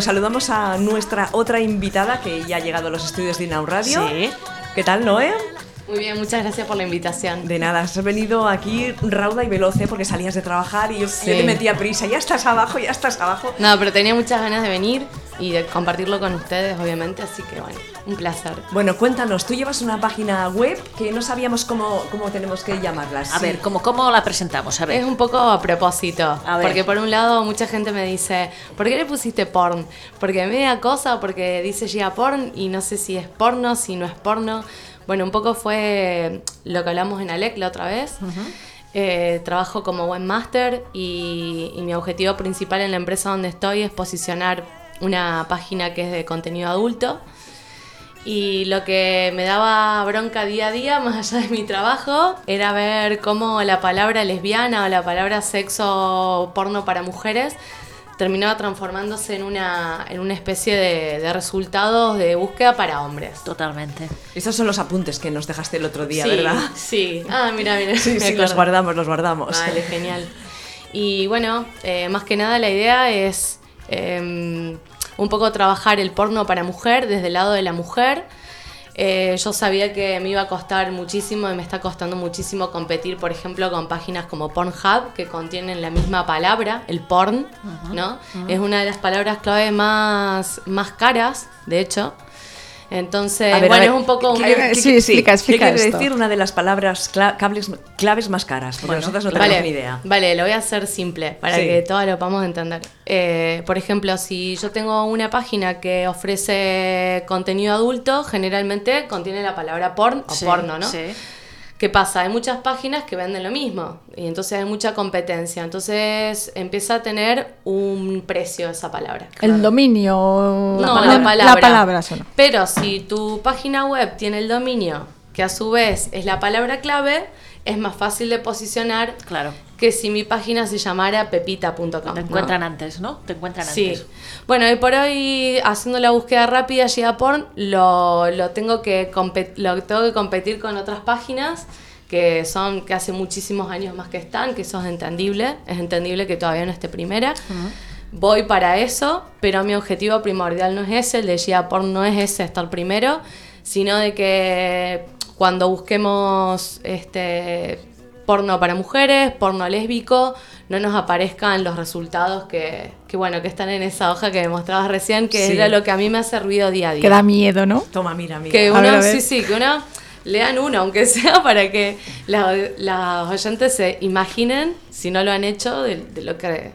Saludamos a nuestra otra invitada que ya ha llegado a los estudios de Inau Radio. Sí. ¿Qué tal, Noé? Muy bien, muchas gracias por la invitación. De nada, has venido aquí rauda y veloz ¿eh? porque salías de trabajar y yo, Sí. yo te metía prisa. Ya estás abajo, ya estás abajo. No, pero tenía muchas ganas de venir y de compartirlo con ustedes, obviamente, así que bueno, un placer. Bueno, cuéntanos, tú llevas una página web que no sabíamos cómo, cómo tenemos que llamarla. A Sí. ver, ¿cómo, ¿cómo la presentamos? A ver. Es un poco a propósito, A ver. porque por un lado mucha gente me dice, ¿por qué le pusiste porn? Porque me da cosa, porque dice Gia porn y no sé si es porno, si no es porno. Bueno, un poco fue lo que hablamos en Alec la otra vez. Eh, trabajo como webmaster y, y mi objetivo principal en la empresa donde estoy es posicionar una página que es de contenido adulto. Y lo que me daba bronca día a día, más allá de mi trabajo, era ver cómo la palabra lesbiana o la palabra sexo porno para mujeres terminaba transformándose en una, en una especie de, de resultados de búsqueda para hombres. Totalmente. Estos son los apuntes que nos dejaste el otro día, sí, ¿verdad? Sí. Ah, mira, mira. Sí, sí, los guardamos, los guardamos. Vale, genial. Y bueno, eh, más que nada la idea es eh, un poco trabajar el porno para mujer desde el lado de la mujer. Eh, yo sabía que me iba a costar muchísimo y me está costando muchísimo competir, por ejemplo, con páginas como Pornhub, que contienen la misma palabra, el porn, ¿no? Es una de las palabras clave más, más caras, de hecho. Entonces, ver, bueno, ver, es un poco. ¿qué- Eh, qué- sí, explica, explica ¿Qué quiere decir una de las palabras cla- cables- claves más caras? Porque Bueno, nosotros no tenemos Vale, ni idea. vale, lo voy a hacer simple para Sí. que todos lo podamos entender. Eh, por ejemplo, si yo tengo una página que ofrece contenido adulto, generalmente contiene la palabra porn o Sí, porno, ¿no? Sí. ¿Qué pasa? Hay muchas páginas que venden lo mismo y entonces hay mucha competencia. Entonces empieza a tener un precio esa palabra. El dominio. No, la, la palabra. La palabra solo. Pero si tu página web tiene el dominio, que a su vez es la palabra clave, es más fácil de posicionar Claro. que si mi página se llamara pepita.com. Te ¿no? encuentran antes, ¿no? Te encuentran Sí. antes. Bueno, y por hoy, haciendo la búsqueda rápida, llega porn, lo, lo, tengo que lo tengo que competir con otras páginas que son que hace muchísimos años más que están, que eso es entendible, es entendible que todavía no esté primera. Voy para eso, pero mi objetivo primordial no es ese, el de Gia Porn no es ese, estar primero, sino de que cuando busquemos este porno para mujeres, porno lésbico, no nos aparezcan los resultados que, que, bueno, que están en esa hoja que mostrabas recién, que Sí. era lo que a mí me ha servido día a día. Que da miedo, ¿no? Toma, mira, mira. Que A uno, ver, a ver. sí, sí, que uno lean uno, aunque sea para que la- las oyentes se imaginen, si no lo han hecho, de, de lo que...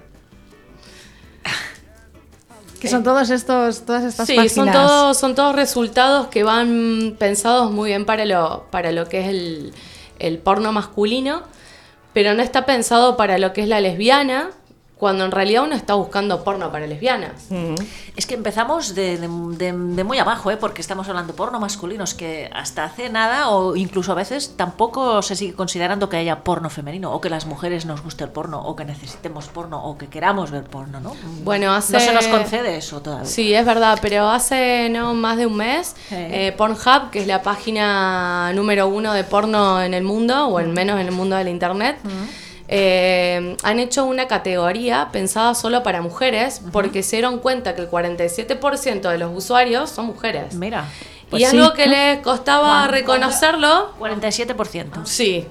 Que son todos estos, todas estas Sí, páginas. son todos, son todos resultados que van pensados muy bien para lo, para lo que es el, el porno masculino, pero no está pensado para lo que es la lesbiana, cuando en realidad uno está buscando porno para lesbianas. Es que empezamos de, de- de- de muy abajo, ¿eh? porque estamos hablando de porno masculinos, que hasta hace nada, o incluso a veces, tampoco se sigue considerando que haya porno femenino, o que las mujeres nos guste el porno, o que necesitemos porno, o que queramos ver porno, ¿no? Bueno, hace... No se nos concede eso todavía. Sí, es verdad, pero hace no más de un mes, Sí. eh, Pornhub, que es la página número uno de porno en el mundo, o al menos en el mundo del internet, eh, han hecho una categoría pensada solo para mujeres, porque se dieron cuenta que el 47% de los usuarios son mujeres. Mira, Pues y es sí, algo que ¿no? les costaba reconocerlo. 47%. Sí.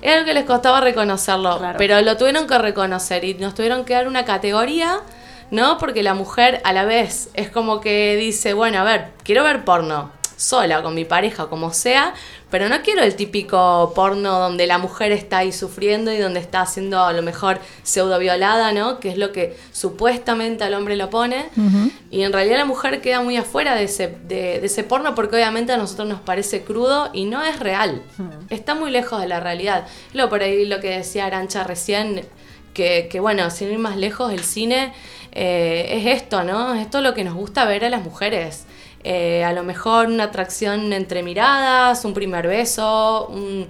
Es algo que les costaba reconocerlo, Claro. pero lo tuvieron que reconocer y nos tuvieron que dar una categoría, ¿no? Porque la mujer a la vez es como que dice, bueno, a ver, quiero ver porno sola, con mi pareja, como sea, pero no quiero el típico porno donde la mujer está ahí sufriendo y donde está siendo a lo mejor pseudo violada, ¿no? Que es lo que supuestamente al hombre lo pone. Y en realidad la mujer queda muy afuera de ese, de, de ese porno porque obviamente a nosotros nos parece crudo y no es real. Está muy lejos de la realidad. Lo por ahí lo que decía Arancha recién, que, que bueno, sin ir más lejos, el cine eh, es esto, ¿no? Es esto lo que nos gusta ver a las mujeres. Eh, a lo mejor una atracción entre miradas, un primer beso, un-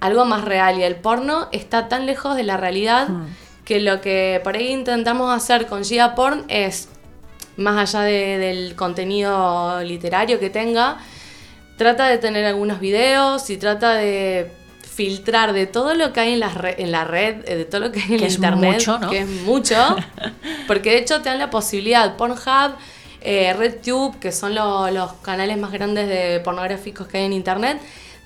algo más real. Y el porno está tan lejos de la realidad que lo que por ahí intentamos hacer con Gia Porn es, más allá de- del contenido literario que tenga, trata de tener algunos videos y trata de filtrar de todo lo que hay en la, re- en la red, eh, de todo lo que hay en Que es internet, mucho, ¿no? que es mucho, Porque de hecho te dan la posibilidad, Pornhub, eh, RedTube, que son lo- los canales más grandes de pornográficos que hay en internet,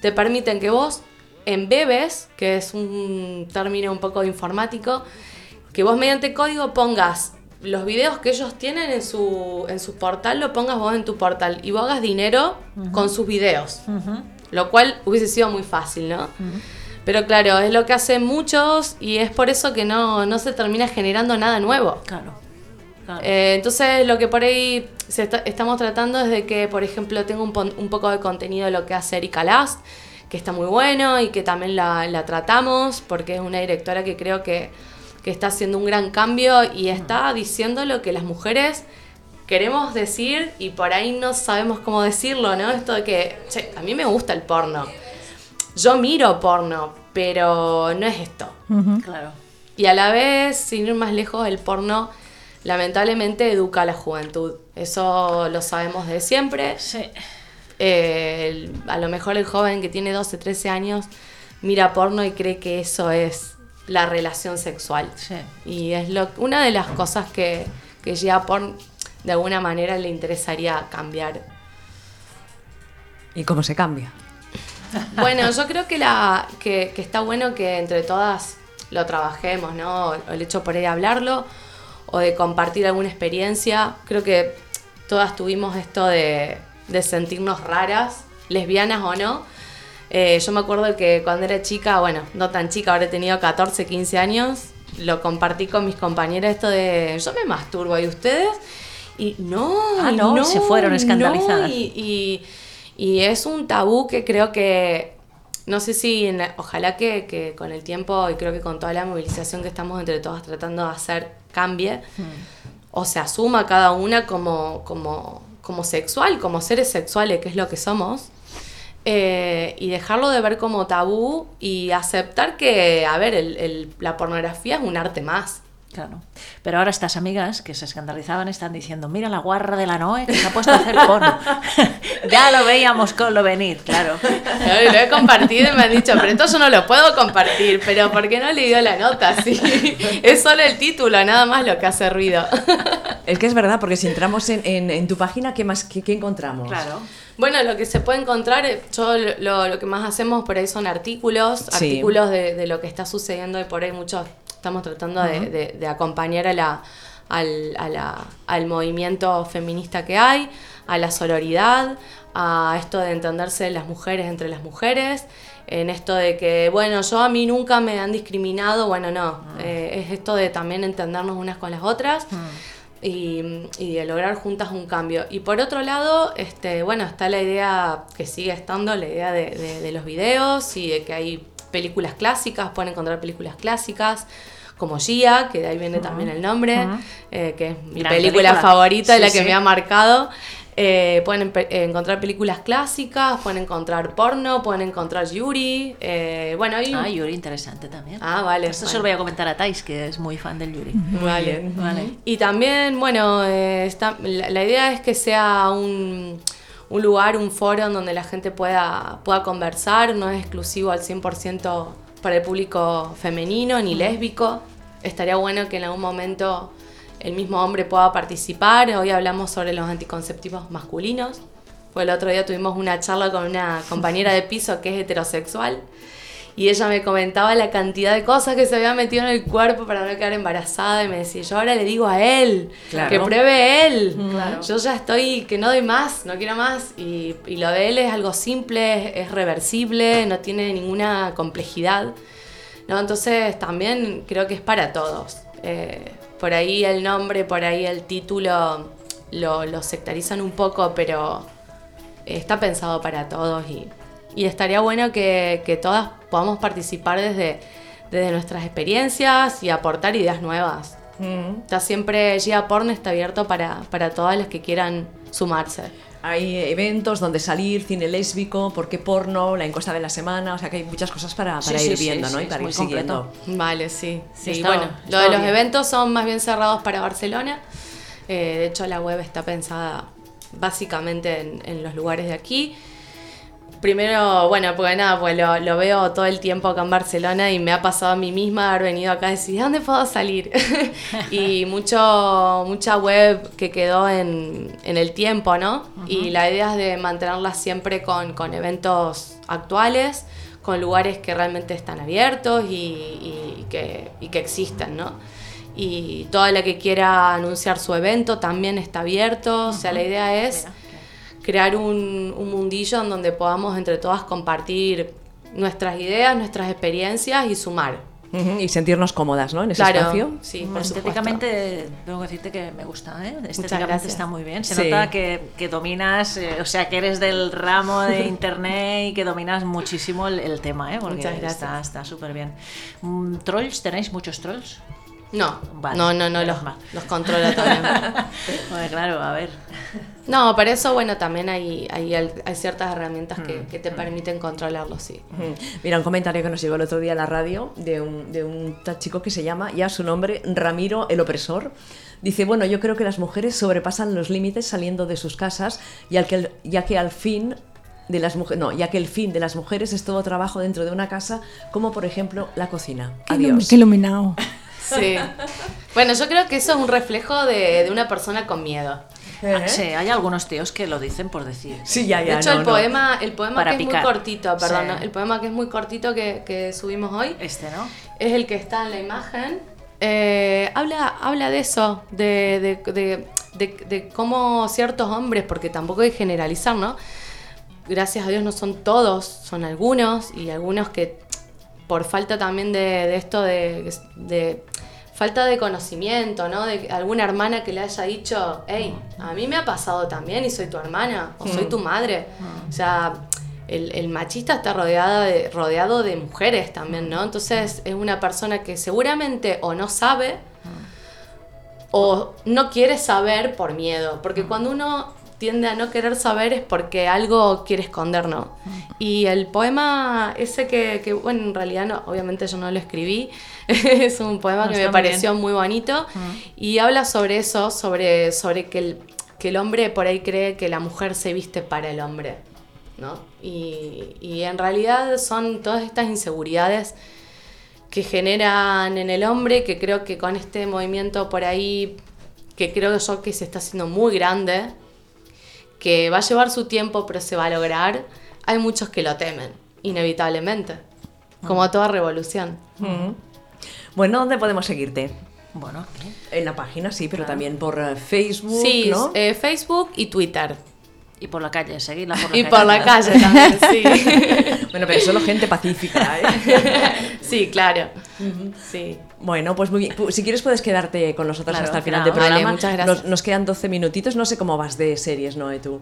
te permiten que vos embebes, que es un término un poco informático, que vos mediante código pongas los videos que ellos tienen en su, en su portal, lo pongas vos en tu portal y vos hagas dinero con sus videos. Lo cual hubiese sido muy fácil, ¿no? Pero claro, es lo que hacen muchos y es por eso que no, no se termina generando nada nuevo. Claro. Claro. Eh, entonces, lo que por ahí se está- estamos tratando es de que, por ejemplo, tengo un, poco de contenido de lo que hace Erika Last, que está muy bueno y que también la, la tratamos, porque es una directora que creo que, que está haciendo un gran cambio y está diciendo lo que las mujeres queremos decir y por ahí no sabemos cómo decirlo, ¿no? Esto de que, che, a mí me gusta el porno. Yo miro porno, pero no es esto. claro. Y a la vez, sin ir más lejos, el porno lamentablemente educa a la juventud. Eso lo sabemos de siempre. Sí. Eh, el- a lo mejor el joven que tiene 12, 13 años mira porno y cree que eso es la relación sexual. Sí. Y es lo, una de las cosas que, que ya porn de alguna manera le interesaría cambiar. ¿Y cómo se cambia? Bueno, yo creo que, la, que, que está bueno que entre todas lo trabajemos, ¿no? O El hecho por ahí de hablarlo o de compartir alguna experiencia. Creo que todas tuvimos esto de, de sentirnos raras, lesbianas o no. Eh, yo me acuerdo que cuando era chica, bueno, no tan chica, habré tenido 14, 15 años, lo compartí con mis compañeras esto de yo me masturbo y ustedes. Y no, Ah, y no, se fueron escandalizadas. no, y, y- y es un tabú que creo que, no sé si, en la- ojalá que, que con el tiempo y creo que con toda la movilización que estamos entre todas tratando de hacer cambie, o se asuma cada una como, como, como sexual, como seres sexuales, que es lo que somos. eh, y dejarlo de ver como tabú y aceptar que, a ver, el- el- la pornografía es un arte más. Claro. Pero ahora estas amigas que se escandalizaban están diciendo, mira la guarra de la Noe que se ha puesto a hacer porno. ya lo veíamos con lo venir, claro. Ay, Lo he compartido y me han dicho, pero yo no lo puedo compartir, pero ¿por qué no le dio la nota? Sí, es solo el título, nada más lo que hace ruido. Es que es verdad, porque si entramos en, en- en tu página, ¿qué más qué, qué encontramos? Claro. Bueno, lo que se puede encontrar, eh, yo lo, lo que más hacemos por ahí son artículos, Sí. artículos de, de lo que está sucediendo y por ahí muchos estamos tratando de, de- de acompañar a la, al, a la- al movimiento feminista que hay, a la sororidad, a esto de entenderse las mujeres entre las mujeres, en esto de que, bueno, yo a mí nunca me han discriminado, bueno, no, eh, es esto de también entendernos unas con las otras y, y de lograr juntas un cambio. Y por otro lado, este, bueno, está la idea que sigue estando, la idea de, de- de los videos y de que hay películas clásicas, pueden encontrar películas clásicas como Gia, que de ahí viene también el nombre, eh, que es mi Gran película, película. favorita y Sí, la que sí. me ha marcado. Eh, pueden eh, encontrar películas clásicas, pueden encontrar porno, pueden encontrar Yuri. eh, bueno, un- Ah, Yuri interesante también. Ah, vale, Esto se vale. lo voy a comentar a Tais, que es muy fan del Yuri. Vale. Vale. Y también, bueno, está- la, la idea es que sea un, un lugar, un foro en donde la gente pueda, pueda conversar, no es exclusivo al 100% para el público femenino ni lésbico. Estaría bueno que en algún momento el mismo hombre pueda participar. Hoy hablamos sobre los anticonceptivos masculinos. Pues el otro día tuvimos una charla con una compañera de piso que es heterosexual. Y ella me comentaba la cantidad de cosas que se había metido en el cuerpo para no quedar embarazada. Y me decía, yo ahora le digo a él, Claro. que pruebe él. Claro. Yo ya estoy, que no doy más, no quiero más. Y, y lo de él es algo simple, es, es reversible, no tiene ninguna complejidad. ¿no? Entonces también creo que es para todos. Eh, por ahí el nombre, por ahí el título lo, lo sectarizan un poco, pero está pensado para todos y, y estaría bueno que, que todas podamos participar desde, desde nuestras experiencias y aportar ideas nuevas. Mm. Está siempre Gia Porn está abierto para, para todas las que quieran sumarse. Hay eventos donde salir, cine lésbico, por qué porno, la encuesta de la semana, o sea que hay muchas cosas para, Sí, para sí, ir sí, viendo, sí, ¿no? y para ir siguiendo. completo. Vale, sí. sí. Está- bueno, está lo de los bien. eventos son más bien cerrados para Barcelona. Eh, de hecho, la web está pensada básicamente en, en los lugares de aquí. Primero, bueno, porque nada, pues lo, lo veo todo el tiempo acá en Barcelona y me ha pasado a mí misma haber venido acá y decir, ¿a dónde puedo salir? y mucho, mucha web que quedó en, en el tiempo, ¿no? Y la idea es de mantenerla siempre con, con eventos actuales, con lugares que realmente están abiertos y, y que, y que existen, ¿no? Y toda la que quiera anunciar su evento también está abierto, o sea, la idea es Mira, crear un, un mundillo en donde podamos entre todas compartir nuestras ideas, nuestras experiencias y sumar. Ujú, Y sentirnos cómodas, ¿no? En ese claro, espacio. sí, por supuesto. Estéticamente, tengo que decirte que me gusta, ¿eh? Estéticamente gracias. está muy bien. Se Sí. nota que, que dominas, eh, o sea, que eres del ramo de internet y que dominas muchísimo el, el tema, ¿eh? Porque Muchas gracias. está súper bien. Mm, ¿Trolls? ¿Tenéis muchos trolls? No, Vale, no, no, no, los, los controlo también. Bueno, claro, a ver. No, para eso, bueno, también hay, hay, hay ciertas herramientas Mm, que, que te permiten controlarlo, sí. Ujú. Mira, un comentario que nos llegó el otro día a la radio de un, de un chico que se llama, ya su nombre, Ramiro el Opresor. Dice, bueno, yo creo que las mujeres sobrepasan los límites saliendo de sus casas, ya que, el- ya que al fin de las mujeres, no, ya que el fin de las mujeres es todo trabajo dentro de una casa, como por ejemplo la cocina. Qué, Adiós. qué iluminado. Sí. Bueno, yo creo que eso es un reflejo de, de una persona con miedo. Ah, Sí, hay algunos tíos que lo dicen por decir. Sí, ya, ya. de hecho, no, el, no. poema, el poema Para que es muy cortito, perdón, el poema que es muy cortito que, que subimos hoy, Este, ¿no? es el que está en la imagen. Eh, habla, habla de eso, de, de- de- de- de cómo ciertos hombres, porque tampoco hay que generalizar, ¿no? Gracias a Dios no son todos, son algunos, y algunos que por falta también de, de esto de, de falta de conocimiento, ¿no? De alguna hermana que le haya dicho, hey, a mí me ha pasado también y soy tu hermana, o soy tu madre. O sea, el, el machista está rodeada de, rodeado de mujeres también, ¿no? Entonces es una persona que seguramente o no sabe o no quiere saber por miedo, porque cuando uno tiende a no querer saber es porque algo quiere esconder, ¿no? Y el poema ese que, que, bueno, en realidad no, obviamente yo no lo escribí, es un poema No, que me muy pareció muy bonito y habla sobre eso, sobre, sobre que, el, que el hombre por ahí cree que la mujer se viste para el hombre, ¿no? Y, y en realidad son todas estas inseguridades que generan en el hombre, que creo que con este movimiento por ahí, que creo yo que se está haciendo muy grande, que va a llevar su tiempo, pero se va a lograr, hay muchos que lo temen, inevitablemente, como toda revolución. Bueno, ¿dónde podemos seguirte? Bueno, En la página, sí, pero también por eh, Facebook, Sí, ¿no? eh, Facebook y Twitter. y por la calle, seguirla por la Y calle. por la calle también, sí. Bueno, pero solo gente pacífica, ¿eh? sí, claro. Sí. Bueno, pues muy bien. Si quieres puedes quedarte con nosotros Claro, hasta el final del programa. Vale, muchas gracias. Nos, nos quedan 12 minutitos. No sé cómo vas de series, ¿no? tú?